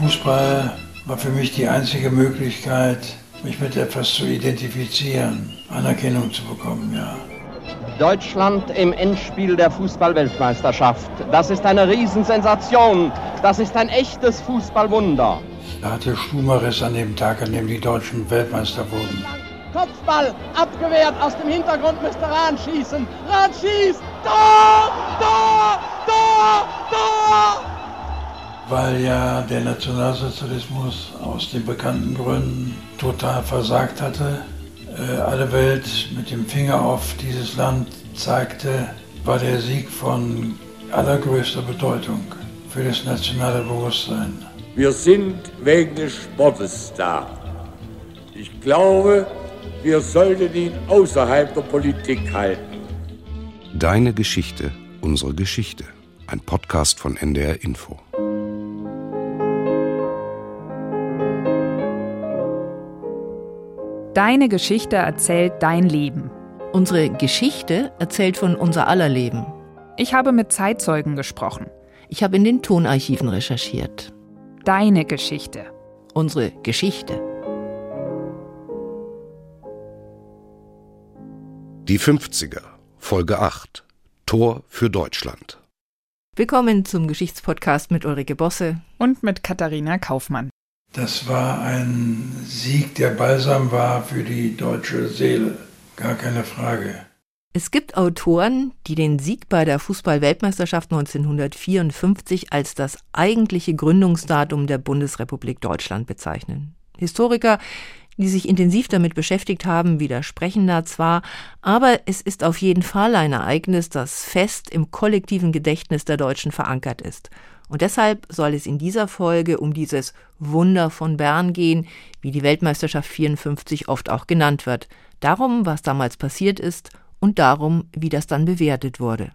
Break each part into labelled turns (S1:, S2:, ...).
S1: Fußball war für mich die einzige Möglichkeit, mich mit etwas zu identifizieren, Anerkennung zu bekommen, ja.
S2: Deutschland im Endspiel der Fußballweltmeisterschaft. Das ist eine Riesensensation. Das ist ein echtes Fußballwunder.
S1: Da hatte Stumaris an dem Tag, an dem die Deutschen Weltmeister wurden.
S2: Kopfball abgewehrt, aus dem Hintergrund müsste Rahn schießen. Rahn schießt! Tor! Tor! Tor! Tor!
S1: Weil ja der Nationalsozialismus aus den bekannten Gründen total versagt hatte, äh, alle Welt mit dem Finger auf dieses Land zeigte, war der Sieg von allergrößter Bedeutung für das nationale Bewusstsein.
S3: Wir sind wegen des Sportes da. Ich glaube, wir sollten ihn außerhalb der Politik halten.
S4: Deine Geschichte, unsere Geschichte. Ein Podcast von NDR Info.
S5: Deine Geschichte erzählt dein Leben.
S6: Unsere Geschichte erzählt von unser aller Leben.
S5: Ich habe mit Zeitzeugen gesprochen.
S6: Ich habe in den Tonarchiven recherchiert.
S5: Deine Geschichte.
S6: Unsere Geschichte.
S4: Die 50er, Folge 8. Tor für Deutschland.
S6: Willkommen zum Geschichtspodcast mit Ulrike Bosse
S5: und mit Katharina Kaufmann.
S1: Das war ein Sieg, der balsam war für die deutsche Seele. Gar keine Frage.
S6: Es gibt Autoren, die den Sieg bei der Fußball-Weltmeisterschaft 1954 als das eigentliche Gründungsdatum der Bundesrepublik Deutschland bezeichnen. Historiker, die sich intensiv damit beschäftigt haben, widersprechen da zwar, aber es ist auf jeden Fall ein Ereignis, das fest im kollektiven Gedächtnis der Deutschen verankert ist und deshalb soll es in dieser Folge um dieses Wunder von Bern gehen, wie die Weltmeisterschaft 54 oft auch genannt wird. Darum, was damals passiert ist und darum, wie das dann bewertet wurde.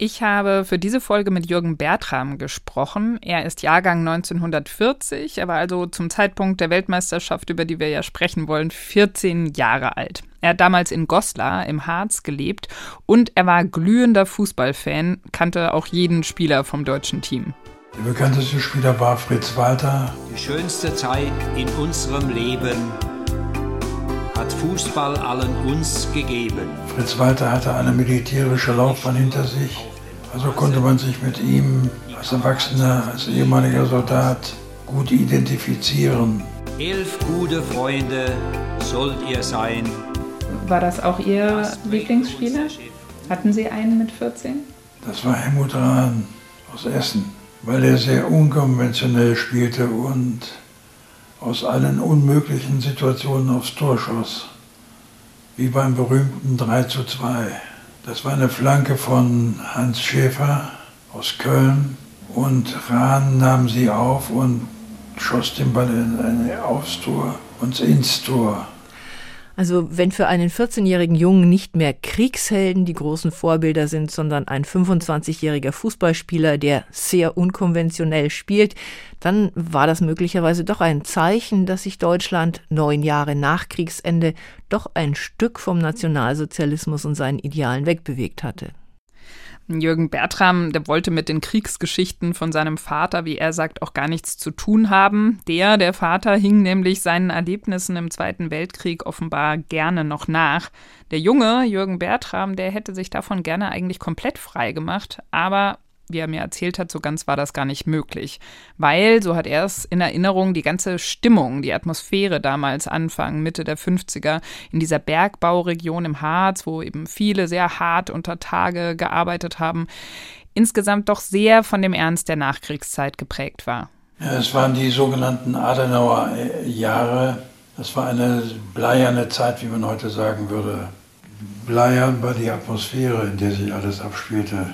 S5: Ich habe für diese Folge mit Jürgen Bertram gesprochen. Er ist Jahrgang 1940. Er war also zum Zeitpunkt der Weltmeisterschaft, über die wir ja sprechen wollen, 14 Jahre alt. Er hat damals in Goslar im Harz gelebt und er war glühender Fußballfan, kannte auch jeden Spieler vom deutschen Team.
S1: Der bekannteste Spieler war Fritz Walter.
S7: Die schönste Zeit in unserem Leben hat Fußball allen uns gegeben.
S1: Fritz Walter hatte eine militärische Laufbahn hinter sich. Also konnte man sich mit ihm als Erwachsener, als ehemaliger Soldat gut identifizieren.
S7: Elf gute Freunde sollt ihr sein.
S5: War das auch Ihr Lieblingsspieler? Hatten Sie einen mit 14?
S1: Das war Helmut Rahn aus Essen weil er sehr unkonventionell spielte und aus allen unmöglichen Situationen aufs Tor schoss. Wie beim berühmten 3 zu 2. Das war eine Flanke von Hans Schäfer aus Köln und Rahn nahm sie auf und schoss den Ball in, aufs Tor und ins Tor.
S6: Also wenn für einen 14-jährigen Jungen nicht mehr Kriegshelden die großen Vorbilder sind, sondern ein 25-jähriger Fußballspieler, der sehr unkonventionell spielt, dann war das möglicherweise doch ein Zeichen, dass sich Deutschland neun Jahre nach Kriegsende doch ein Stück vom Nationalsozialismus und seinen Idealen wegbewegt hatte.
S5: Jürgen Bertram, der wollte mit den Kriegsgeschichten von seinem Vater, wie er sagt, auch gar nichts zu tun haben. Der, der Vater, hing nämlich seinen Erlebnissen im Zweiten Weltkrieg offenbar gerne noch nach. Der Junge, Jürgen Bertram, der hätte sich davon gerne eigentlich komplett frei gemacht, aber wie er mir erzählt hat, so ganz war das gar nicht möglich. Weil, so hat er es in Erinnerung, die ganze Stimmung, die Atmosphäre damals Anfang, Mitte der 50er in dieser Bergbauregion im Harz, wo eben viele sehr hart unter Tage gearbeitet haben, insgesamt doch sehr von dem Ernst der Nachkriegszeit geprägt war.
S1: Es waren die sogenannten Adenauer Jahre. Das war eine bleierne Zeit, wie man heute sagen würde. Bleiern war die Atmosphäre, in der sich alles abspielte.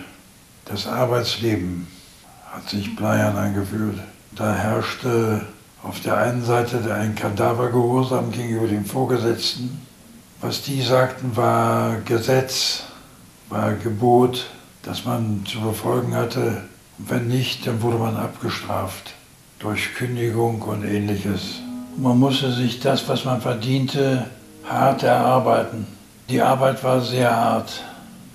S1: Das Arbeitsleben hat sich bleiern angefühlt. Da herrschte auf der einen Seite ein Kadavergehorsam gegenüber den Vorgesetzten. Was die sagten, war Gesetz, war Gebot, das man zu befolgen hatte. Und wenn nicht, dann wurde man abgestraft durch Kündigung und ähnliches. Man musste sich das, was man verdiente, hart erarbeiten. Die Arbeit war sehr hart,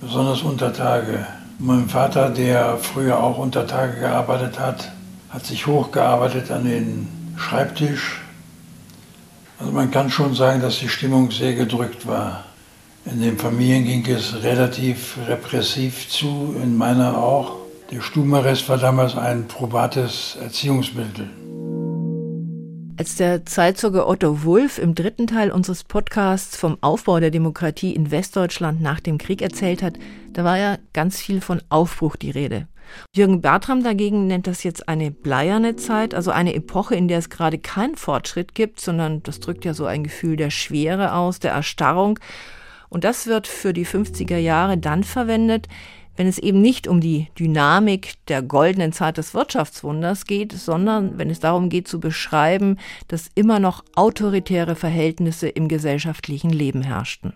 S1: besonders unter Tage. Mein Vater, der früher auch unter Tage gearbeitet hat, hat sich hochgearbeitet an den Schreibtisch. Also man kann schon sagen, dass die Stimmung sehr gedrückt war. In den Familien ging es relativ repressiv zu, in meiner auch. Der Stubenarrest war damals ein probates Erziehungsmittel.
S6: Als der Zeitzeuge Otto Wulff im dritten Teil unseres Podcasts vom Aufbau der Demokratie in Westdeutschland nach dem Krieg erzählt hat, da war ja ganz viel von Aufbruch die Rede. Jürgen Bertram dagegen nennt das jetzt eine bleierne Zeit, also eine Epoche, in der es gerade keinen Fortschritt gibt, sondern das drückt ja so ein Gefühl der Schwere aus, der Erstarrung. Und das wird für die 50er Jahre dann verwendet, wenn es eben nicht um die Dynamik der goldenen Zeit des Wirtschaftswunders geht, sondern wenn es darum geht zu beschreiben, dass immer noch autoritäre Verhältnisse im gesellschaftlichen Leben herrschten.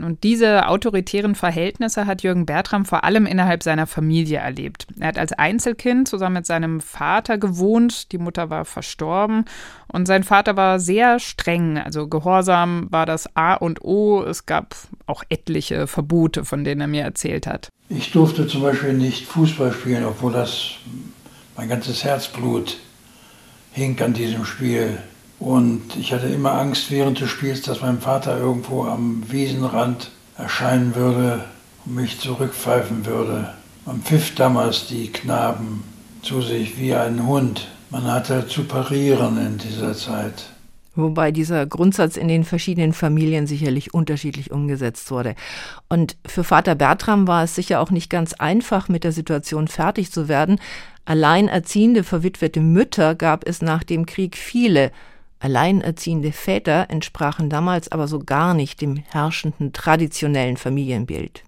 S5: Und diese autoritären Verhältnisse hat Jürgen Bertram vor allem innerhalb seiner Familie erlebt. Er hat als Einzelkind zusammen mit seinem Vater gewohnt, die Mutter war verstorben und sein Vater war sehr streng, also Gehorsam war das A und O. Es gab auch etliche Verbote, von denen er mir erzählt hat.
S1: Ich durfte zum Beispiel nicht Fußball spielen, obwohl das mein ganzes Herzblut hing an diesem Spiel. Und ich hatte immer Angst während des Spiels, dass mein Vater irgendwo am Wiesenrand erscheinen würde und mich zurückpfeifen würde. Man pfiff damals die Knaben zu sich wie ein Hund. Man hatte zu parieren in dieser Zeit.
S6: Wobei dieser Grundsatz in den verschiedenen Familien sicherlich unterschiedlich umgesetzt wurde. Und für Vater Bertram war es sicher auch nicht ganz einfach, mit der Situation fertig zu werden. Alleinerziehende, verwitwete Mütter gab es nach dem Krieg viele. Alleinerziehende Väter entsprachen damals aber so gar nicht dem herrschenden traditionellen Familienbild.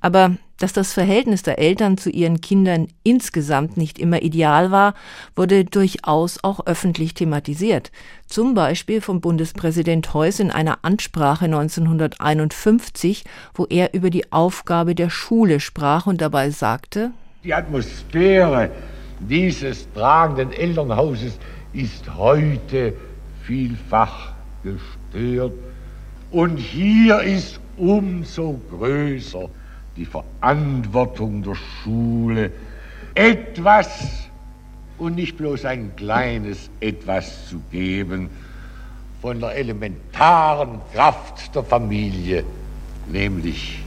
S6: Aber dass das Verhältnis der Eltern zu ihren Kindern insgesamt nicht immer ideal war, wurde durchaus auch öffentlich thematisiert. Zum Beispiel vom Bundespräsident Heuss in einer Ansprache 1951, wo er über die Aufgabe der Schule sprach und dabei sagte,
S3: Die Atmosphäre dieses tragenden Elternhauses ist heute vielfach gestört. Und hier ist umso größer die Verantwortung der Schule, etwas und nicht bloß ein kleines etwas zu geben von der elementaren Kraft der Familie, nämlich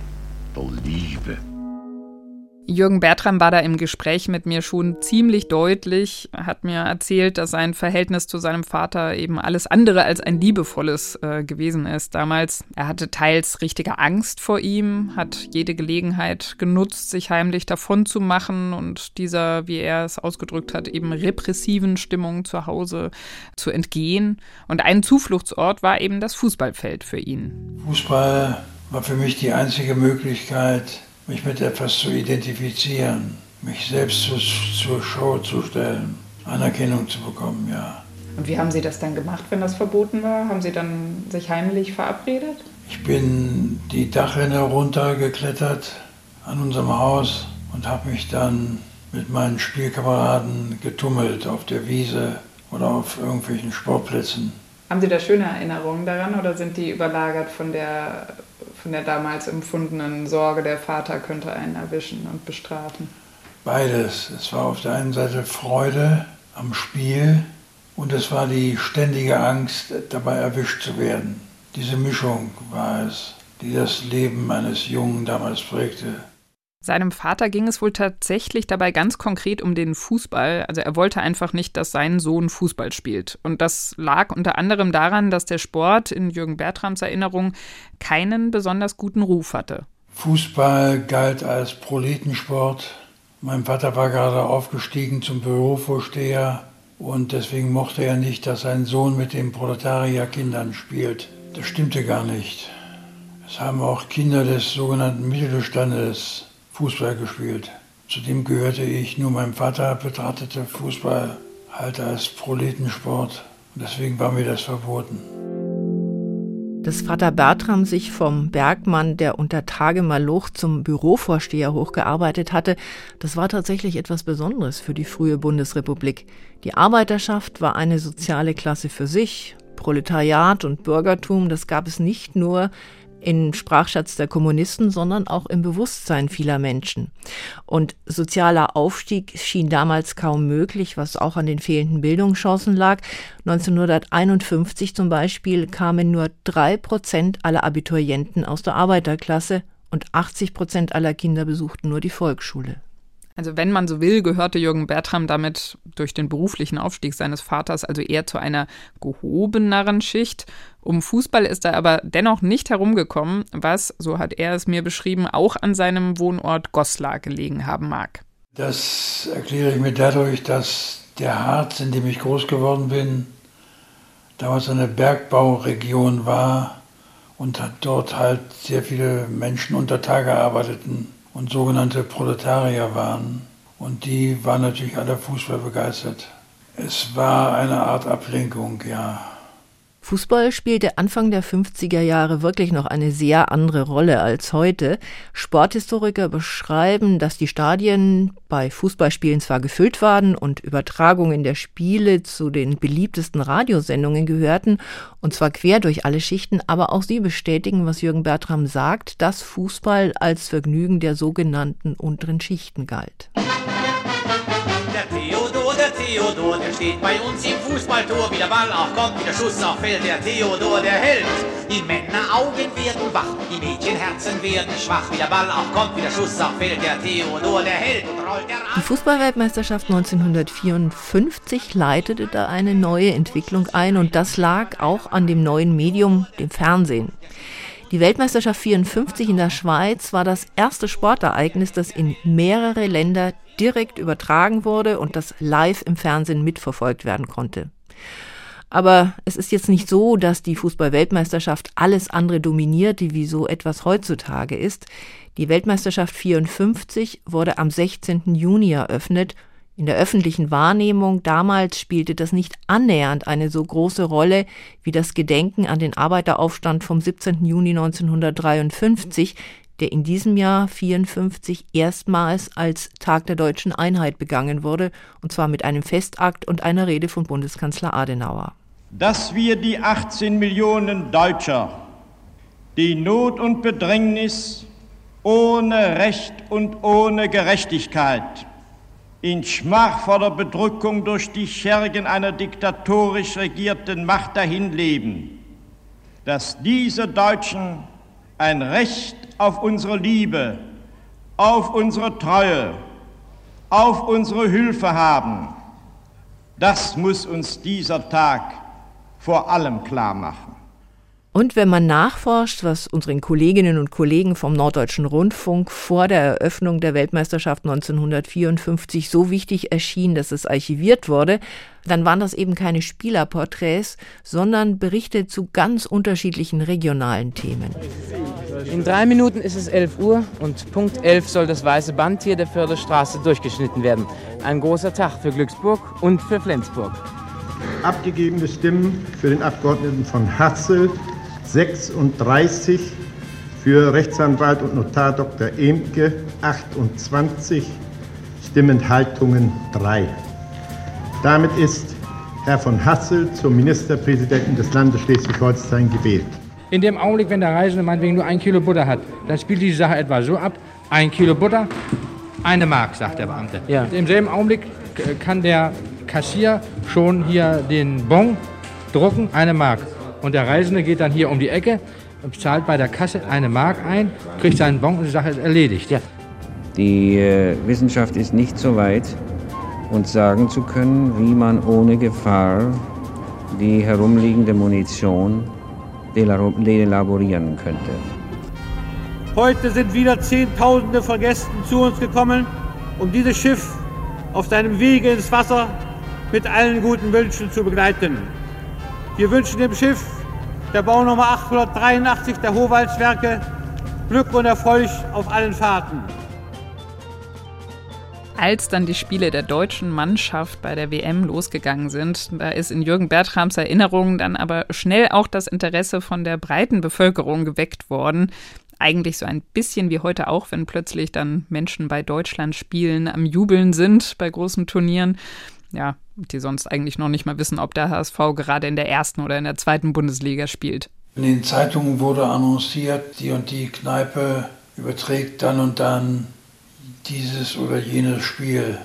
S3: der Liebe.
S5: Jürgen Bertram war da im Gespräch mit mir schon ziemlich deutlich, hat mir erzählt, dass sein Verhältnis zu seinem Vater eben alles andere als ein liebevolles äh, gewesen ist damals. Er hatte teils richtige Angst vor ihm, hat jede Gelegenheit genutzt, sich heimlich davon zu machen und dieser, wie er es ausgedrückt hat, eben repressiven Stimmung zu Hause zu entgehen. Und ein Zufluchtsort war eben das Fußballfeld für ihn.
S1: Fußball war für mich die einzige Möglichkeit, mich mit etwas zu identifizieren, mich selbst zu, zur Show zu stellen, Anerkennung zu bekommen, ja.
S5: Und wie haben Sie das dann gemacht, wenn das verboten war? Haben Sie dann sich heimlich verabredet?
S1: Ich bin die Dachrinne runtergeklettert an unserem Haus und habe mich dann mit meinen Spielkameraden getummelt auf der Wiese oder auf irgendwelchen Sportplätzen.
S5: Haben Sie da schöne Erinnerungen daran oder sind die überlagert von der von der damals empfundenen Sorge, der Vater könnte einen erwischen und bestrafen?
S1: Beides. Es war auf der einen Seite Freude am Spiel und es war die ständige Angst, dabei erwischt zu werden. Diese Mischung war es, die das Leben eines Jungen damals prägte.
S5: Seinem Vater ging es wohl tatsächlich dabei ganz konkret um den Fußball. Also er wollte einfach nicht, dass sein Sohn Fußball spielt. Und das lag unter anderem daran, dass der Sport in Jürgen Bertrams Erinnerung keinen besonders guten Ruf hatte.
S1: Fußball galt als Proletensport. Mein Vater war gerade aufgestiegen zum Bürovorsteher und deswegen mochte er nicht, dass sein Sohn mit den Proletarierkindern spielt. Das stimmte gar nicht. Es haben auch Kinder des sogenannten Mittelstandes Fußball gespielt. Zudem gehörte ich, nur mein Vater betrachtete Fußball halt als Proletensport. Und deswegen war mir das verboten.
S6: Dass Vater Bertram sich vom Bergmann, der unter Tage Maloch zum Bürovorsteher hochgearbeitet hatte, das war tatsächlich etwas Besonderes für die frühe Bundesrepublik. Die Arbeiterschaft war eine soziale Klasse für sich. Proletariat und Bürgertum, das gab es nicht nur im Sprachschatz der Kommunisten, sondern auch im Bewusstsein vieler Menschen. Und sozialer Aufstieg schien damals kaum möglich, was auch an den fehlenden Bildungschancen lag. 1951 zum Beispiel kamen nur drei Prozent aller Abiturienten aus der Arbeiterklasse und 80 Prozent aller Kinder besuchten nur die Volksschule.
S5: Also wenn man so will, gehörte Jürgen Bertram damit durch den beruflichen Aufstieg seines Vaters also eher zu einer gehobeneren Schicht. Um Fußball ist er aber dennoch nicht herumgekommen, was, so hat er es mir beschrieben, auch an seinem Wohnort Goslar gelegen haben mag.
S1: Das erkläre ich mir dadurch, dass der Harz, in dem ich groß geworden bin, damals eine Bergbauregion war und dort halt sehr viele Menschen unter Tage arbeiteten und sogenannte Proletarier waren. Und die waren natürlich alle Fußball begeistert. Es war eine Art Ablenkung, ja.
S6: Fußball spielte Anfang der 50er Jahre wirklich noch eine sehr andere Rolle als heute. Sporthistoriker beschreiben, dass die Stadien bei Fußballspielen zwar gefüllt waren und Übertragungen der Spiele zu den beliebtesten Radiosendungen gehörten, und zwar quer durch alle Schichten, aber auch sie bestätigen, was Jürgen Bertram sagt, dass Fußball als Vergnügen der sogenannten unteren Schichten galt.
S8: Theodor, der steht bei uns im Fußballtor. Wie der Ball auch kommt, wie der Schuss auch fällt, der Theodor, der Held. Die Männeraugen werden wach, die Mädchenherzen werden schwach. Wie der Ball auch kommt, wie der Schuss auch fällt, der Theodor, der Held.
S6: Die Fußballweltmeisterschaft 1954 leitete da eine neue Entwicklung ein und das lag auch an dem neuen Medium, dem Fernsehen. Die Weltmeisterschaft 54 in der Schweiz war das erste Sportereignis, das in mehrere Länder direkt übertragen wurde und das live im Fernsehen mitverfolgt werden konnte. Aber es ist jetzt nicht so, dass die Fußball-Weltmeisterschaft alles andere dominiert, wie so etwas heutzutage ist. Die Weltmeisterschaft 54 wurde am 16. Juni eröffnet in der öffentlichen Wahrnehmung damals spielte das nicht annähernd eine so große Rolle wie das Gedenken an den Arbeiteraufstand vom 17. Juni 1953, der in diesem Jahr 54 erstmals als Tag der deutschen Einheit begangen wurde, und zwar mit einem Festakt und einer Rede von Bundeskanzler Adenauer.
S9: Dass wir die 18 Millionen Deutscher, die Not und Bedrängnis ohne Recht und ohne Gerechtigkeit in schmachvoller Bedrückung durch die Schergen einer diktatorisch regierten Macht dahinleben, dass diese Deutschen ein Recht auf unsere Liebe, auf unsere Treue, auf unsere Hilfe haben, das muss uns dieser Tag vor allem klar machen.
S6: Und wenn man nachforscht, was unseren Kolleginnen und Kollegen vom Norddeutschen Rundfunk vor der Eröffnung der Weltmeisterschaft 1954 so wichtig erschien, dass es archiviert wurde, dann waren das eben keine Spielerporträts, sondern Berichte zu ganz unterschiedlichen regionalen Themen.
S10: In drei Minuten ist es 11 Uhr und Punkt 11 soll das weiße Band hier der Förderstraße durchgeschnitten werden. Ein großer Tag für Glücksburg und für Flensburg.
S11: Abgegebene Stimmen für den Abgeordneten von Hassel 36 für Rechtsanwalt und Notar Dr. Emke 28, Stimmenthaltungen 3. Damit ist Herr von Hassel zum Ministerpräsidenten des Landes Schleswig-Holstein gewählt.
S12: In dem Augenblick, wenn der Reisende meinetwegen nur ein Kilo Butter hat, dann spielt die Sache etwa so ab: ein Kilo Butter, eine Mark, sagt der Beamte. Ja. Im selben Augenblick kann der Kassier schon hier den Bon drucken, eine Mark. Und der Reisende geht dann hier um die Ecke und zahlt bei der Kasse eine Mark ein, kriegt seinen Bon und die Sache ist erledigt. Ja.
S13: Die äh, Wissenschaft ist nicht so weit, uns sagen zu können, wie man ohne Gefahr die herumliegende Munition delaborieren könnte.
S14: Heute sind wieder Zehntausende von Gästen zu uns gekommen, um dieses Schiff auf seinem Wege ins Wasser mit allen guten Wünschen zu begleiten. Wir wünschen dem Schiff der Baunummer 883 der Howaldswerke Glück und Erfolg auf allen Fahrten.
S5: Als dann die Spiele der deutschen Mannschaft bei der WM losgegangen sind, da ist in Jürgen Bertrams Erinnerung dann aber schnell auch das Interesse von der breiten Bevölkerung geweckt worden. Eigentlich so ein bisschen wie heute auch, wenn plötzlich dann Menschen bei Deutschland spielen, am Jubeln sind bei großen Turnieren ja, die sonst eigentlich noch nicht mal wissen, ob der HSV gerade in der ersten oder in der zweiten Bundesliga spielt.
S1: In den Zeitungen wurde annonciert, die und die Kneipe überträgt dann und dann dieses oder jenes Spiel.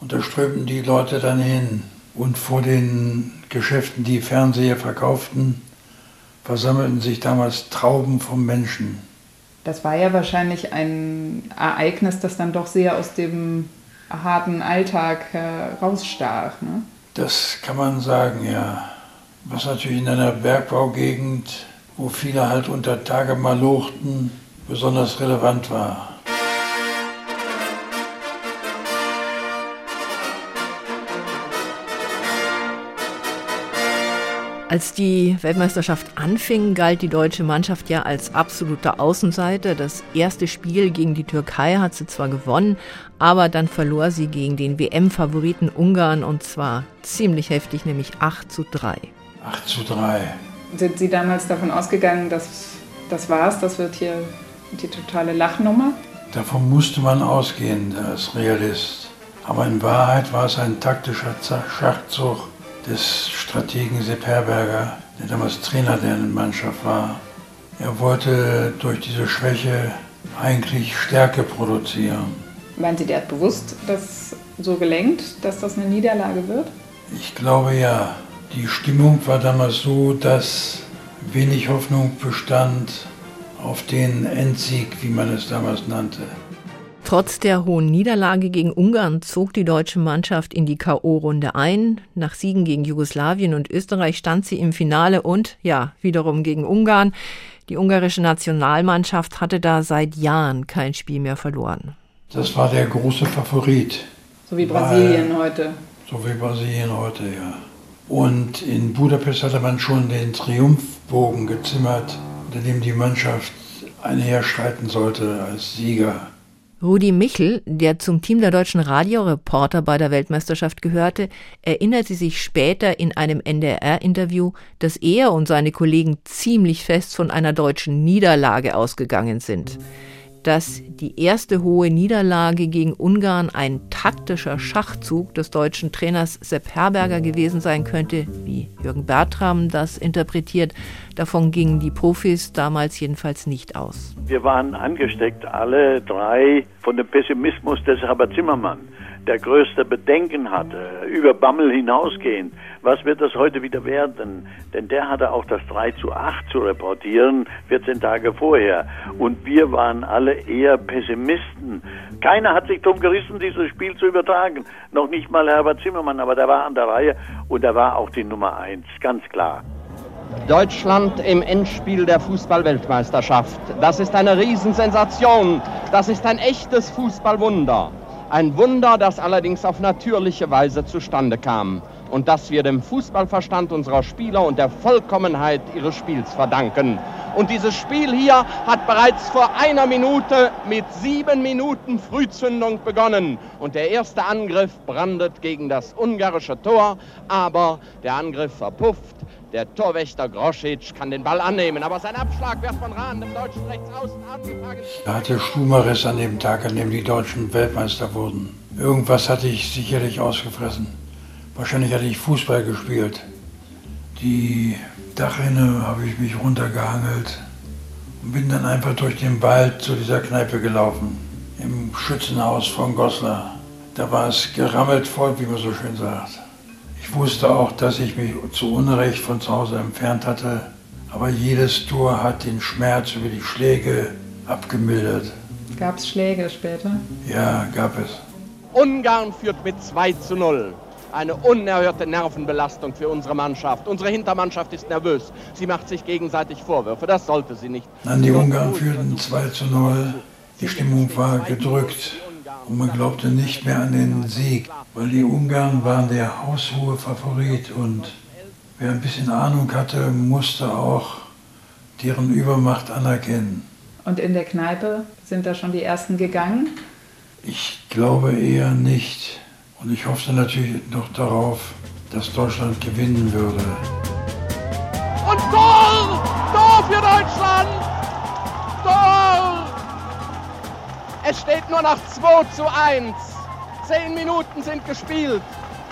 S1: Und da strömten die Leute dann hin. Und vor den Geschäften, die Fernseher verkauften, versammelten sich damals Trauben von Menschen.
S5: Das war ja wahrscheinlich ein Ereignis, das dann doch sehr aus dem harten Alltag herausstach. Ne?
S1: Das kann man sagen, ja. Was natürlich in einer Bergbaugegend, wo viele halt unter Tage mal lochten, besonders relevant war.
S6: Als die Weltmeisterschaft anfing, galt die deutsche Mannschaft ja als absoluter Außenseiter. Das erste Spiel gegen die Türkei hat sie zwar gewonnen, aber dann verlor sie gegen den WM-Favoriten Ungarn und zwar ziemlich heftig, nämlich 8 zu 3.
S1: 8 zu 3.
S5: Sind Sie damals davon ausgegangen, dass das war's, das wird hier die totale Lachnummer?
S1: Davon musste man ausgehen als Realist. Aber in Wahrheit war es ein taktischer Schachzug des Strategen Sepp Herberger, der damals Trainer der Mannschaft war. Er wollte durch diese Schwäche eigentlich Stärke produzieren.
S5: Meinen Sie, der hat bewusst das so gelenkt, dass das eine Niederlage wird?
S1: Ich glaube ja. Die Stimmung war damals so, dass wenig Hoffnung bestand auf den Endsieg, wie man es damals nannte.
S6: Trotz der hohen Niederlage gegen Ungarn zog die deutsche Mannschaft in die KO-Runde ein. Nach Siegen gegen Jugoslawien und Österreich stand sie im Finale und, ja, wiederum gegen Ungarn. Die ungarische Nationalmannschaft hatte da seit Jahren kein Spiel mehr verloren.
S1: Das war der große Favorit.
S5: So wie Brasilien Weil, heute.
S1: So wie Brasilien heute, ja. Und in Budapest hatte man schon den Triumphbogen gezimmert, unter dem die Mannschaft einherschreiten sollte als Sieger.
S6: Rudi Michel, der zum Team der deutschen Radioreporter bei der Weltmeisterschaft gehörte, erinnerte sich später in einem NDR-Interview, dass er und seine Kollegen ziemlich fest von einer deutschen Niederlage ausgegangen sind dass die erste hohe Niederlage gegen Ungarn ein taktischer Schachzug des deutschen Trainers Sepp Herberger gewesen sein könnte, wie Jürgen Bertram das interpretiert. Davon gingen die Profis damals jedenfalls nicht aus.
S15: Wir waren angesteckt, alle drei, von dem Pessimismus des Herbert Zimmermann der größte Bedenken hatte, über Bammel hinausgehend. Was wird das heute wieder werden? Denn der hatte auch das 3 zu 8 zu reportieren, 14 Tage vorher. Und wir waren alle eher Pessimisten. Keiner hat sich drum gerissen, dieses Spiel zu übertragen. Noch nicht mal Herbert Zimmermann, aber der war an der Reihe und er war auch die Nummer 1, ganz klar.
S2: Deutschland im Endspiel der Fußballweltmeisterschaft. Das ist eine Riesensensation. Das ist ein echtes Fußballwunder. Ein Wunder, das allerdings auf natürliche Weise zustande kam und das wir dem Fußballverstand unserer Spieler und der Vollkommenheit ihres Spiels verdanken. Und dieses Spiel hier hat bereits vor einer Minute mit sieben Minuten Frühzündung begonnen. Und der erste Angriff brandet gegen das ungarische Tor, aber der Angriff verpufft. Der Torwächter Groschitsch kann den Ball annehmen, aber sein Abschlag wird von Rahn, dem deutschen Rechtsaußen, angefangen.
S1: Da hatte Stumaris an dem Tag, an dem die Deutschen Weltmeister wurden. Irgendwas hatte ich sicherlich ausgefressen. Wahrscheinlich hatte ich Fußball gespielt. Die Dachrinne habe ich mich runtergehangelt und bin dann einfach durch den Wald zu dieser Kneipe gelaufen. Im Schützenhaus von Goslar. Da war es gerammelt voll, wie man so schön sagt. Ich wusste auch, dass ich mich zu Unrecht von zu Hause entfernt hatte, aber jedes Tor hat den Schmerz über die Schläge abgemildert.
S5: Gab es Schläge später?
S1: Ja, gab es.
S2: Ungarn führt mit 2 zu 0. Eine unerhörte Nervenbelastung für unsere Mannschaft. Unsere Hintermannschaft ist nervös. Sie macht sich gegenseitig Vorwürfe. Das sollte sie nicht.
S1: Nein, die Ungarn führten 2 zu 0. Die Stimmung war gedrückt und man glaubte nicht mehr an den Sieg, weil die Ungarn waren der haushohe Favorit und wer ein bisschen Ahnung hatte, musste auch deren Übermacht anerkennen.
S5: Und in der Kneipe sind da schon die ersten gegangen?
S1: Ich glaube eher nicht. Und ich hoffte natürlich noch darauf, dass Deutschland gewinnen würde.
S2: Und Tor! Tor für Deutschland! Tor! Es steht nur noch 2 zu 1. Zehn Minuten sind gespielt.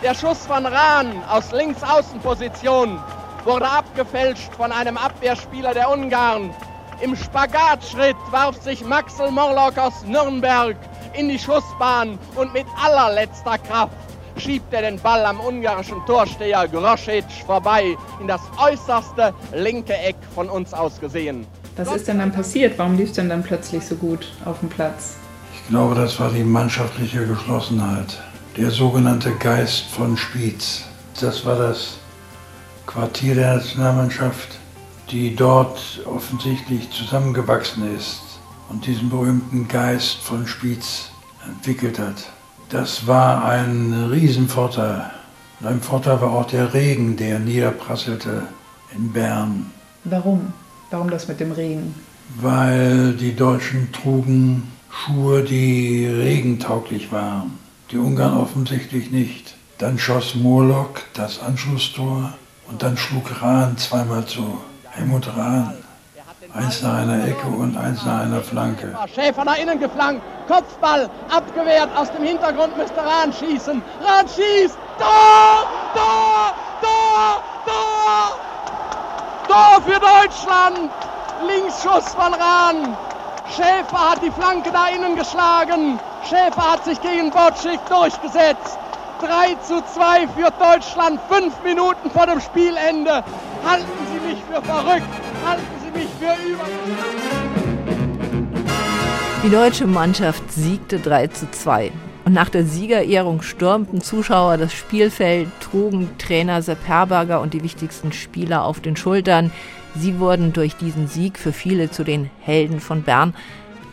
S2: Der Schuss von Rahn aus Linksaußenposition wurde abgefälscht von einem Abwehrspieler der Ungarn. Im Spagatschritt warf sich Maxel Morlock aus Nürnberg in die Schussbahn und mit allerletzter Kraft schiebt er den Ball am ungarischen Torsteher Grosic vorbei in das äußerste linke Eck von uns aus gesehen.
S5: Was ist denn dann passiert? Warum lief es denn dann plötzlich so gut auf dem Platz?
S1: Ich glaube, das war die mannschaftliche Geschlossenheit. Der sogenannte Geist von Spiez. Das war das Quartier der Nationalmannschaft, die dort offensichtlich zusammengewachsen ist und diesen berühmten Geist von Spiez entwickelt hat. Das war ein Riesenvorteil. Und ein Vorteil war auch der Regen, der niederprasselte in Bern.
S5: Warum? Warum das mit dem Regen?
S1: Weil die Deutschen trugen Schuhe, die regentauglich waren. Die Ungarn offensichtlich nicht. Dann schoss Murlock das Anschlusstor und dann schlug Rahn zweimal zu. Helmut Rahn. Eins nach einer Ecke und eins nach einer Flanke.
S2: Schäfer nach innen geflankt. Kopfball abgewehrt. Aus dem Hintergrund müsste Rahn schießen. Rahn schießt. Tor! Tor! Tor! Tor! Tor für Deutschland! Linksschuss von Rahn. Schäfer hat die Flanke da innen geschlagen. Schäfer hat sich gegen Botschik durchgesetzt. 3 zu 2 für Deutschland, fünf Minuten vor dem Spielende. Halten Sie mich für verrückt, halten
S6: Die deutsche Mannschaft siegte 3 zu 2. Und nach der Siegerehrung stürmten Zuschauer das Spielfeld, trugen Trainer Sepp Herberger und die wichtigsten Spieler auf den Schultern. Sie wurden durch diesen Sieg für viele zu den Helden von Bern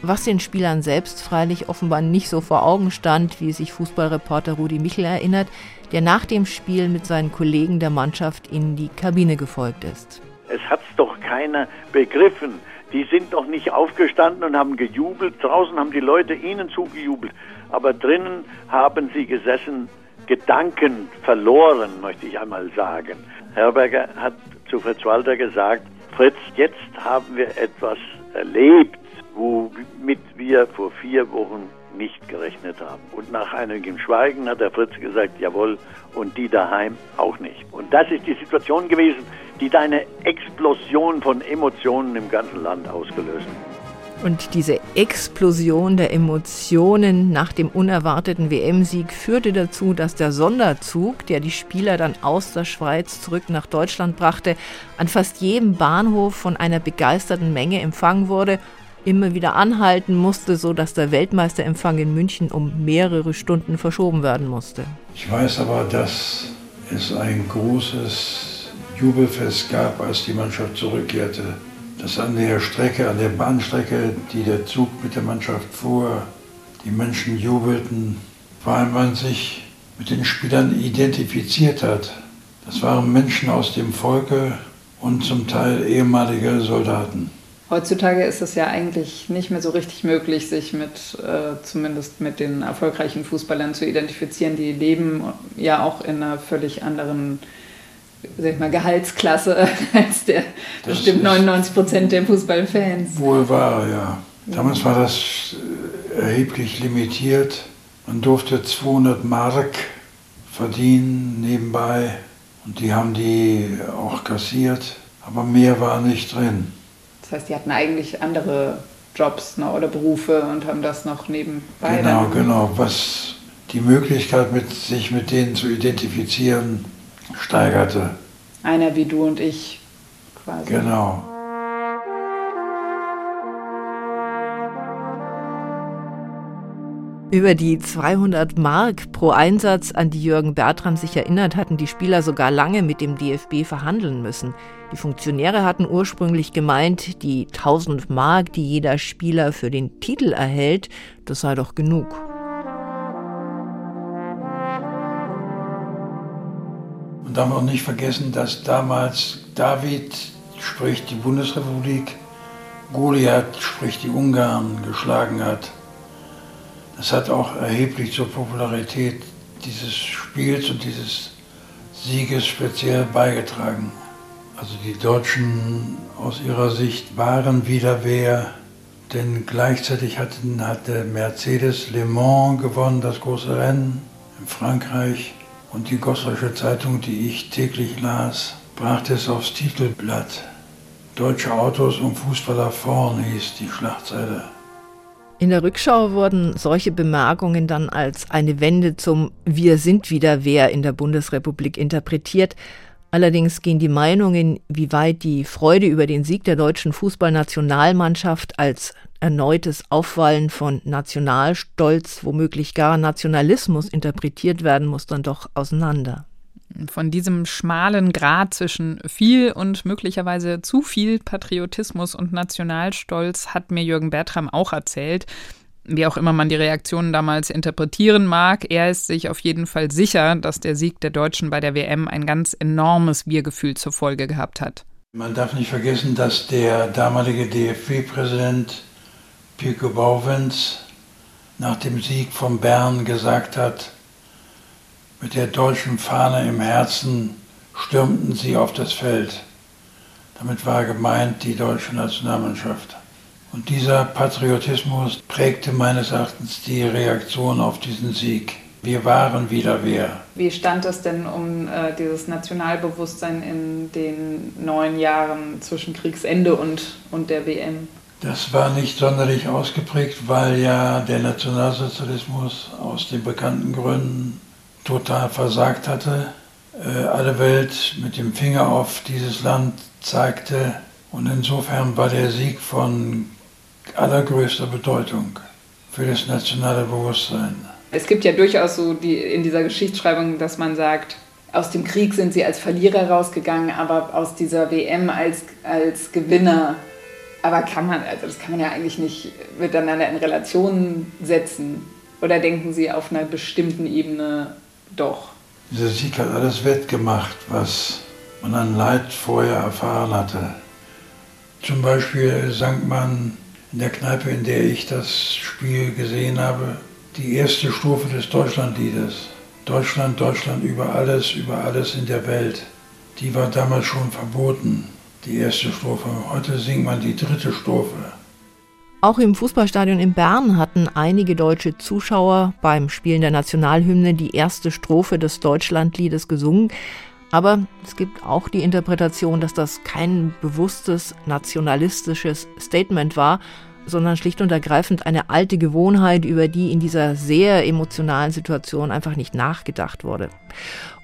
S6: was den Spielern selbst freilich offenbar nicht so vor Augen stand, wie sich Fußballreporter Rudi Michel erinnert, der nach dem Spiel mit seinen Kollegen der Mannschaft in die Kabine gefolgt ist.
S15: Es hat's doch keiner begriffen. Die sind doch nicht aufgestanden und haben gejubelt. Draußen haben die Leute ihnen zugejubelt. Aber drinnen haben sie gesessen, Gedanken verloren, möchte ich einmal sagen. Herberger hat zu Fritz Walter gesagt, Fritz, jetzt haben wir etwas erlebt, womit wir vor vier Wochen nicht gerechnet haben. Und nach einigem Schweigen hat der Fritz gesagt, jawohl, und die daheim auch nicht. Und das ist die Situation gewesen, die da eine Explosion von Emotionen im ganzen Land ausgelöst hat.
S6: Und diese Explosion der Emotionen nach dem unerwarteten WM-Sieg führte dazu, dass der Sonderzug, der die Spieler dann aus der Schweiz zurück nach Deutschland brachte, an fast jedem Bahnhof von einer begeisterten Menge empfangen wurde immer wieder anhalten musste, sodass der Weltmeisterempfang in München um mehrere Stunden verschoben werden musste.
S1: Ich weiß aber, dass es ein großes Jubelfest gab, als die Mannschaft zurückkehrte. Dass an der Strecke, an der Bahnstrecke, die der Zug mit der Mannschaft fuhr, die Menschen jubelten, weil man sich mit den Spielern identifiziert hat. Das waren Menschen aus dem Volke und zum Teil ehemalige Soldaten.
S5: Heutzutage ist es ja eigentlich nicht mehr so richtig möglich, sich mit, äh, zumindest mit den erfolgreichen Fußballern zu identifizieren. Die leben ja auch in einer völlig anderen sag ich mal, Gehaltsklasse als der das bestimmt 99 Prozent der Fußballfans.
S1: Wohl wahr, ja. Damals war das äh, erheblich limitiert. Man durfte 200 Mark verdienen nebenbei und die haben die auch kassiert, aber mehr war nicht drin.
S5: Das heißt, die hatten eigentlich andere Jobs ne, oder Berufe und haben das noch nebenbei.
S1: Genau, dann genau. Was die Möglichkeit, mit, sich mit denen zu identifizieren, steigerte.
S5: Einer wie du und ich quasi.
S1: Genau.
S6: Über die 200 Mark pro Einsatz, an die Jürgen Bertram sich erinnert, hatten die Spieler sogar lange mit dem DFB verhandeln müssen. Die Funktionäre hatten ursprünglich gemeint, die 1000 Mark, die jeder Spieler für den Titel erhält, das sei doch genug.
S1: Und darf auch nicht vergessen, dass damals David, sprich die Bundesrepublik, Goliath, sprich die Ungarn, geschlagen hat. Das hat auch erheblich zur Popularität dieses Spiels und dieses Sieges speziell beigetragen. Also die Deutschen aus ihrer Sicht waren wieder wer, denn gleichzeitig hatten, hatte Mercedes Le Mans gewonnen, das große Rennen in Frankreich. Und die Gosserische Zeitung, die ich täglich las, brachte es aufs Titelblatt. Deutsche Autos und Fußballer vorn hieß die Schlagzeile.
S6: In der Rückschau wurden solche Bemerkungen dann als eine Wende zum Wir sind wieder wer in der Bundesrepublik interpretiert. Allerdings gehen die Meinungen, wie weit die Freude über den Sieg der deutschen Fußballnationalmannschaft als erneutes Aufwallen von Nationalstolz, womöglich gar Nationalismus interpretiert werden muss, dann doch auseinander.
S5: Von diesem schmalen Grat zwischen viel und möglicherweise zu viel Patriotismus und Nationalstolz hat mir Jürgen Bertram auch erzählt. Wie auch immer man die Reaktionen damals interpretieren mag, er ist sich auf jeden Fall sicher, dass der Sieg der Deutschen bei der WM ein ganz enormes Wir-Gefühl zur Folge gehabt hat.
S1: Man darf nicht vergessen, dass der damalige DFB-Präsident Pico Bauwens nach dem Sieg von Bern gesagt hat, mit der deutschen Fahne im Herzen stürmten sie auf das Feld. Damit war gemeint die deutsche Nationalmannschaft. Und dieser Patriotismus prägte meines Erachtens die Reaktion auf diesen Sieg. Wir waren wieder wer.
S5: Wie stand es denn um äh, dieses Nationalbewusstsein in den neun Jahren zwischen Kriegsende und, und der WM?
S1: Das war nicht sonderlich ausgeprägt, weil ja der Nationalsozialismus aus den bekannten Gründen total versagt hatte, äh, alle Welt mit dem Finger auf dieses Land zeigte. Und insofern war der Sieg von allergrößter Bedeutung für das nationale Bewusstsein.
S5: Es gibt ja durchaus so die, in dieser Geschichtsschreibung, dass man sagt, aus dem Krieg sind sie als Verlierer rausgegangen, aber aus dieser WM als, als Gewinner. Aber kann man, also das kann man ja eigentlich nicht miteinander in Relation setzen. Oder denken Sie auf einer bestimmten Ebene doch.
S1: Dieser Sieg hat alles wettgemacht, was man an Leid vorher erfahren hatte. Zum Beispiel sang man in der Kneipe, in der ich das Spiel gesehen habe, die erste Strophe des Deutschlandliedes. Deutschland, Deutschland über alles, über alles in der Welt. Die war damals schon verboten, die erste Strophe. Heute singt man die dritte Strophe.
S6: Auch im Fußballstadion in Bern hatten einige deutsche Zuschauer beim Spielen der Nationalhymne die erste Strophe des Deutschlandliedes gesungen. Aber es gibt auch die Interpretation, dass das kein bewusstes nationalistisches Statement war, sondern schlicht und ergreifend eine alte Gewohnheit, über die in dieser sehr emotionalen Situation einfach nicht nachgedacht wurde.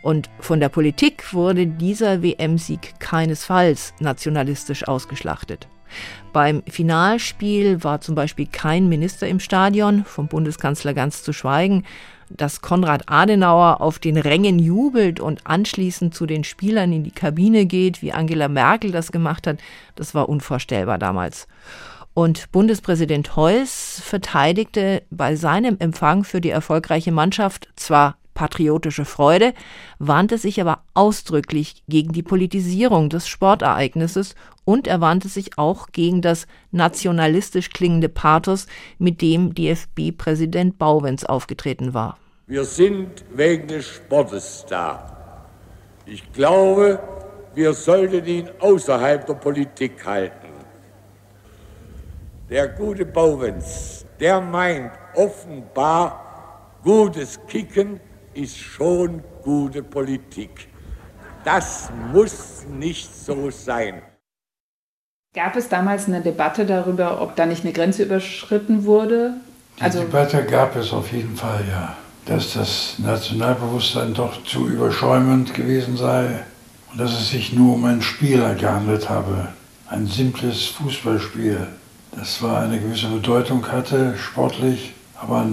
S6: Und von der Politik wurde dieser WM-Sieg keinesfalls nationalistisch ausgeschlachtet. Beim Finalspiel war zum Beispiel kein Minister im Stadion, vom Bundeskanzler ganz zu schweigen. Dass Konrad Adenauer auf den Rängen jubelt und anschließend zu den Spielern in die Kabine geht, wie Angela Merkel das gemacht hat, das war unvorstellbar damals. Und Bundespräsident Heuss verteidigte bei seinem Empfang für die erfolgreiche Mannschaft zwar patriotische Freude, wandte sich aber ausdrücklich gegen die Politisierung des Sportereignisses und er wandte sich auch gegen das nationalistisch klingende Pathos, mit dem DFB-Präsident Bauwens aufgetreten war.
S3: Wir sind wegen des Sportes da. Ich glaube, wir sollten ihn außerhalb der Politik halten. Der gute Bauwens, der meint offenbar, gutes Kicken ist schon gute Politik. Das muss nicht so sein.
S5: Gab es damals eine Debatte darüber, ob da nicht eine Grenze überschritten wurde?
S1: Die also Debatte gab es auf jeden Fall, ja. Dass das Nationalbewusstsein doch zu überschäumend gewesen sei und dass es sich nur um ein Spiel gehandelt habe. Ein simples Fußballspiel, das zwar eine gewisse Bedeutung hatte, sportlich, aber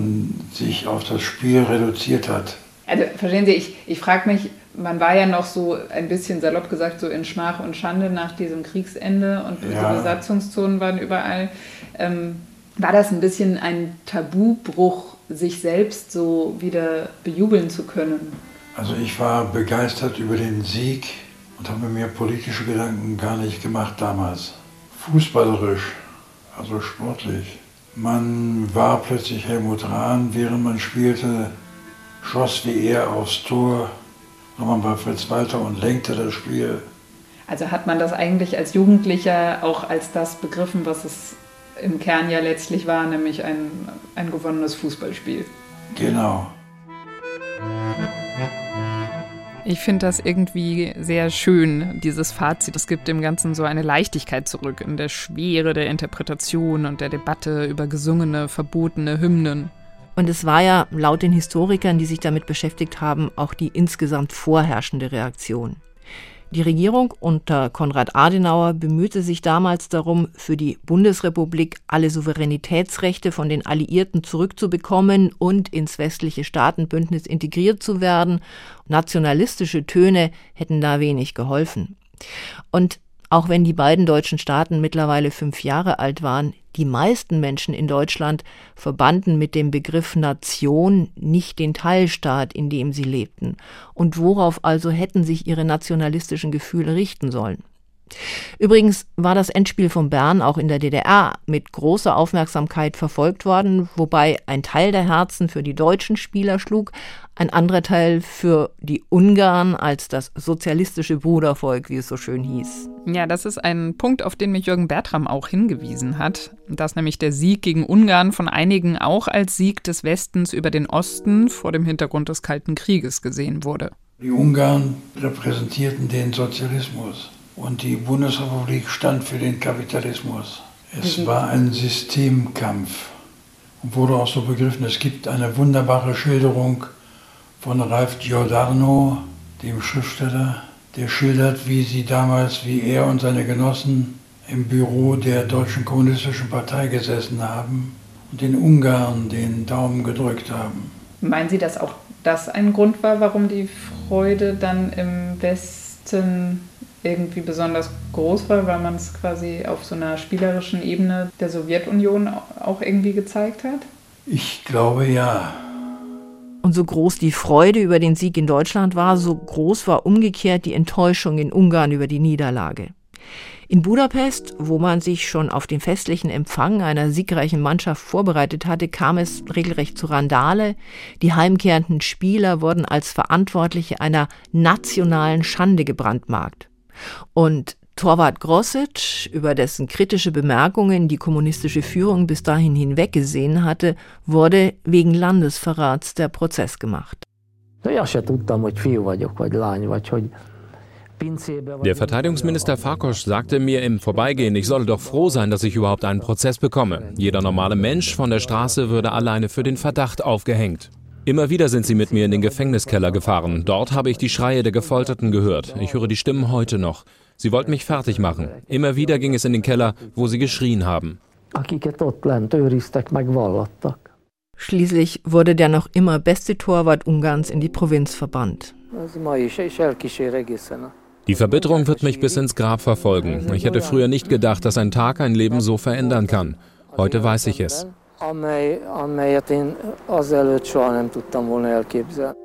S1: sich auf das Spiel reduziert hat.
S5: Also verstehen Sie, ich, ich frage mich, man war ja noch so ein bisschen salopp gesagt so in Schmach und Schande nach diesem Kriegsende und ja. die Besatzungszonen waren überall. Ähm, war das ein bisschen ein Tabubruch, sich selbst so wieder bejubeln zu können?
S1: Also ich war begeistert über den Sieg und habe mir politische Gedanken gar nicht gemacht damals. Fußballerisch, also sportlich. Man war plötzlich Helmut Rahn, während man spielte, schoss wie er aufs Tor Nochmal bei Fritz Walter und lenkte das Spiel.
S5: Also hat man das eigentlich als Jugendlicher auch als das begriffen, was es im Kern ja letztlich war, nämlich ein, ein gewonnenes Fußballspiel.
S1: Genau.
S5: Ich finde das irgendwie sehr schön, dieses Fazit. Es gibt dem Ganzen so eine Leichtigkeit zurück in der Schwere der Interpretation und der Debatte über gesungene, verbotene Hymnen.
S6: Und es war ja laut den Historikern, die sich damit beschäftigt haben, auch die insgesamt vorherrschende Reaktion. Die Regierung unter Konrad Adenauer bemühte sich damals darum, für die Bundesrepublik alle Souveränitätsrechte von den Alliierten zurückzubekommen und ins westliche Staatenbündnis integriert zu werden. Nationalistische Töne hätten da wenig geholfen. Und auch wenn die beiden deutschen Staaten mittlerweile fünf Jahre alt waren, die meisten Menschen in Deutschland verbanden mit dem Begriff Nation nicht den Teilstaat, in dem sie lebten. Und worauf also hätten sich ihre nationalistischen Gefühle richten sollen? Übrigens war das Endspiel von Bern auch in der DDR mit großer Aufmerksamkeit verfolgt worden, wobei ein Teil der Herzen für die deutschen Spieler schlug, ein anderer Teil für die Ungarn als das sozialistische Brudervolk, wie es so schön hieß.
S5: Ja, das ist ein Punkt, auf den mich Jürgen Bertram auch hingewiesen hat, dass nämlich der Sieg gegen Ungarn von einigen auch als Sieg des Westens über den Osten vor dem Hintergrund des Kalten Krieges gesehen wurde.
S1: Die Ungarn repräsentierten den Sozialismus und die Bundesrepublik stand für den Kapitalismus. Es mhm. war ein Systemkampf und wurde auch so begriffen. Es gibt eine wunderbare Schilderung von Ralph Giordano, dem Schriftsteller, der schildert, wie sie damals, wie er und seine Genossen im Büro der Deutschen Kommunistischen Partei gesessen haben und den Ungarn den Daumen gedrückt haben.
S5: Meinen Sie, dass auch das ein Grund war, warum die Freude dann im Westen irgendwie besonders groß war, weil man es quasi auf so einer spielerischen Ebene der Sowjetunion auch irgendwie gezeigt hat?
S1: Ich glaube ja.
S6: Und so groß die Freude über den Sieg in Deutschland war, so groß war umgekehrt die Enttäuschung in Ungarn über die Niederlage. In Budapest, wo man sich schon auf den festlichen Empfang einer siegreichen Mannschaft vorbereitet hatte, kam es regelrecht zu Randale. Die heimkehrenden Spieler wurden als Verantwortliche einer nationalen Schande gebrandmarkt. Und Torwart Grossic, über dessen kritische Bemerkungen die kommunistische Führung bis dahin hinweggesehen hatte, wurde wegen Landesverrats der Prozess gemacht.
S16: Der Verteidigungsminister Farkosch sagte mir im Vorbeigehen, ich solle doch froh sein, dass ich überhaupt einen Prozess bekomme. Jeder normale Mensch von der Straße würde alleine für den Verdacht aufgehängt. Immer wieder sind sie mit mir in den Gefängniskeller gefahren. Dort habe ich die Schreie der Gefolterten gehört. Ich höre die Stimmen heute noch. Sie wollten mich fertig machen. Immer wieder ging es in den Keller, wo sie geschrien haben.
S6: Schließlich wurde der noch immer beste Torwart Ungarns in die Provinz verbannt.
S16: Die Verbitterung wird mich bis ins Grab verfolgen. Ich hätte früher nicht gedacht, dass ein Tag ein Leben so verändern kann. Heute weiß ich es amely, amelyet én azelőtt soha nem tudtam volna elképzelni.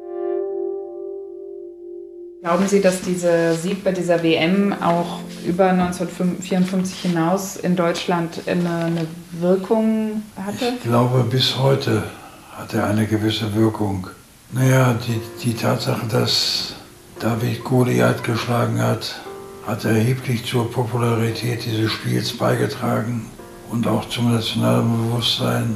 S5: Glauben Sie, dass dieser Sieg bei dieser WM auch über 1954 hinaus in Deutschland eine, eine Wirkung hatte?
S1: Ich glaube, bis heute hat er eine gewisse Wirkung. Naja, die, die Tatsache, dass David Goliath geschlagen hat, hat erheblich zur Popularität dieses Spiels beigetragen und auch zum nationalen Bewusstsein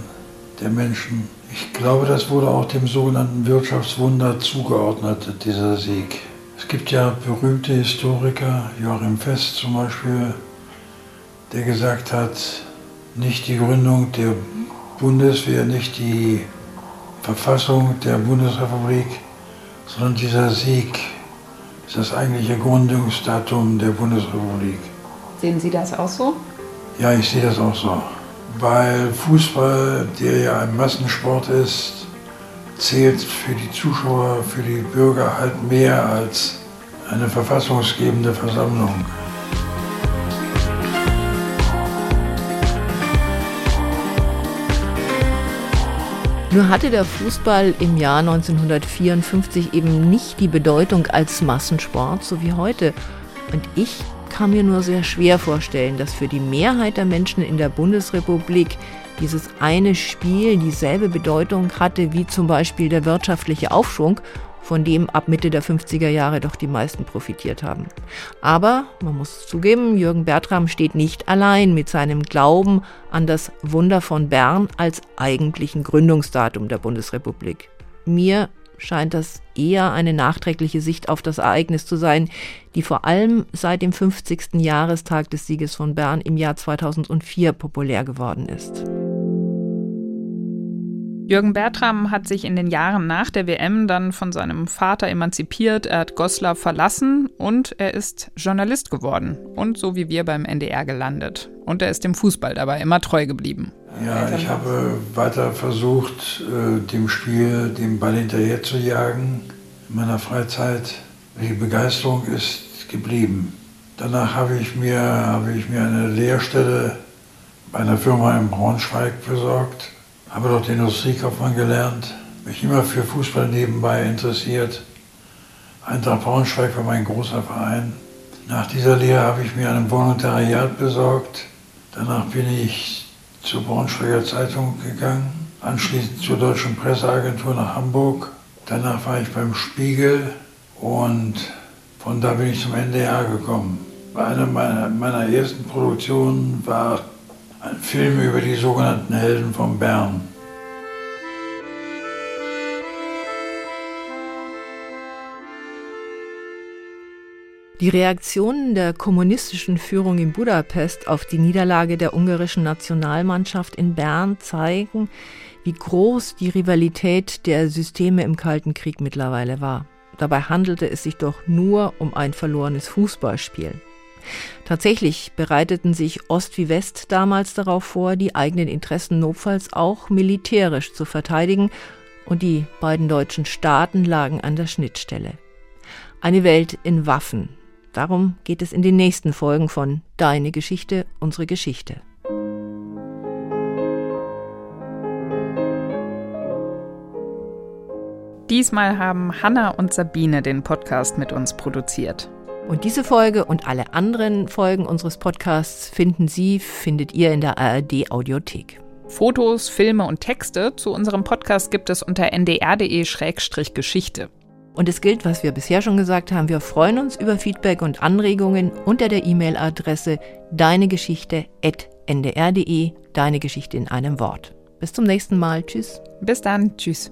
S1: der Menschen. Ich glaube, das wurde auch dem sogenannten Wirtschaftswunder zugeordnet, dieser Sieg. Es gibt ja berühmte Historiker, Joachim Fest zum Beispiel, der gesagt hat, nicht die Gründung der Bundeswehr, nicht die Verfassung der Bundesrepublik, sondern dieser Sieg ist das eigentliche Gründungsdatum der Bundesrepublik.
S5: Sehen Sie das auch so?
S1: Ja, ich sehe das auch so. Weil Fußball, der ja ein Massensport ist, zählt für die Zuschauer, für die Bürger halt mehr als eine verfassungsgebende Versammlung.
S6: Nur hatte der Fußball im Jahr 1954 eben nicht die Bedeutung als Massensport, so wie heute. Und ich kann mir nur sehr schwer vorstellen, dass für die Mehrheit der Menschen in der Bundesrepublik dieses eine Spiel dieselbe Bedeutung hatte wie zum Beispiel der wirtschaftliche Aufschwung, von dem ab Mitte der 50er Jahre doch die meisten profitiert haben. Aber man muss zugeben, Jürgen Bertram steht nicht allein mit seinem Glauben an das Wunder von Bern als eigentlichen Gründungsdatum der Bundesrepublik. Mir scheint das eher eine nachträgliche Sicht auf das Ereignis zu sein, die vor allem seit dem 50. Jahrestag des Sieges von Bern im Jahr 2004 populär geworden ist.
S5: Jürgen Bertram hat sich in den Jahren nach der WM dann von seinem Vater emanzipiert, er hat Goslar verlassen und er ist Journalist geworden und so wie wir beim NDR gelandet. Und er ist dem Fußball dabei immer treu geblieben.
S1: Ja, ich habe weiter versucht, äh, dem Spiel, dem Ball hinterher zu jagen in meiner Freizeit. Die Begeisterung ist geblieben. Danach habe ich mir, habe ich mir eine Lehrstelle bei einer Firma in Braunschweig besorgt habe dort Industriekaufmann gelernt, mich immer für Fußball nebenbei interessiert. Eintracht Braunschweig war mein großer Verein. Nach dieser Lehre habe ich mir ein Volontariat besorgt. Danach bin ich zur Braunschweiger Zeitung gegangen, anschließend zur Deutschen Presseagentur nach Hamburg. Danach war ich beim Spiegel und von da bin ich zum NDR gekommen. Bei einer meiner, meiner ersten Produktionen war ein Film über die sogenannten Helden von Bern.
S6: Die Reaktionen der kommunistischen Führung in Budapest auf die Niederlage der ungarischen Nationalmannschaft in Bern zeigen, wie groß die Rivalität der Systeme im Kalten Krieg mittlerweile war. Dabei handelte es sich doch nur um ein verlorenes Fußballspiel. Tatsächlich bereiteten sich Ost wie West damals darauf vor, die eigenen Interessen notfalls auch militärisch zu verteidigen, und die beiden deutschen Staaten lagen an der Schnittstelle. Eine Welt in Waffen. Darum geht es in den nächsten Folgen von Deine Geschichte, unsere Geschichte.
S5: Diesmal haben Hanna und Sabine den Podcast mit uns produziert.
S6: Und diese Folge und alle anderen Folgen unseres Podcasts finden Sie, findet ihr in der ARD Audiothek.
S5: Fotos, Filme und Texte zu unserem Podcast gibt es unter ndr.de-geschichte.
S6: Und es gilt, was wir bisher schon gesagt haben, wir freuen uns über Feedback und Anregungen unter der E-Mail-Adresse deinegeschichte.ndr.de, deine Geschichte in einem Wort. Bis zum nächsten Mal. Tschüss.
S5: Bis dann. Tschüss.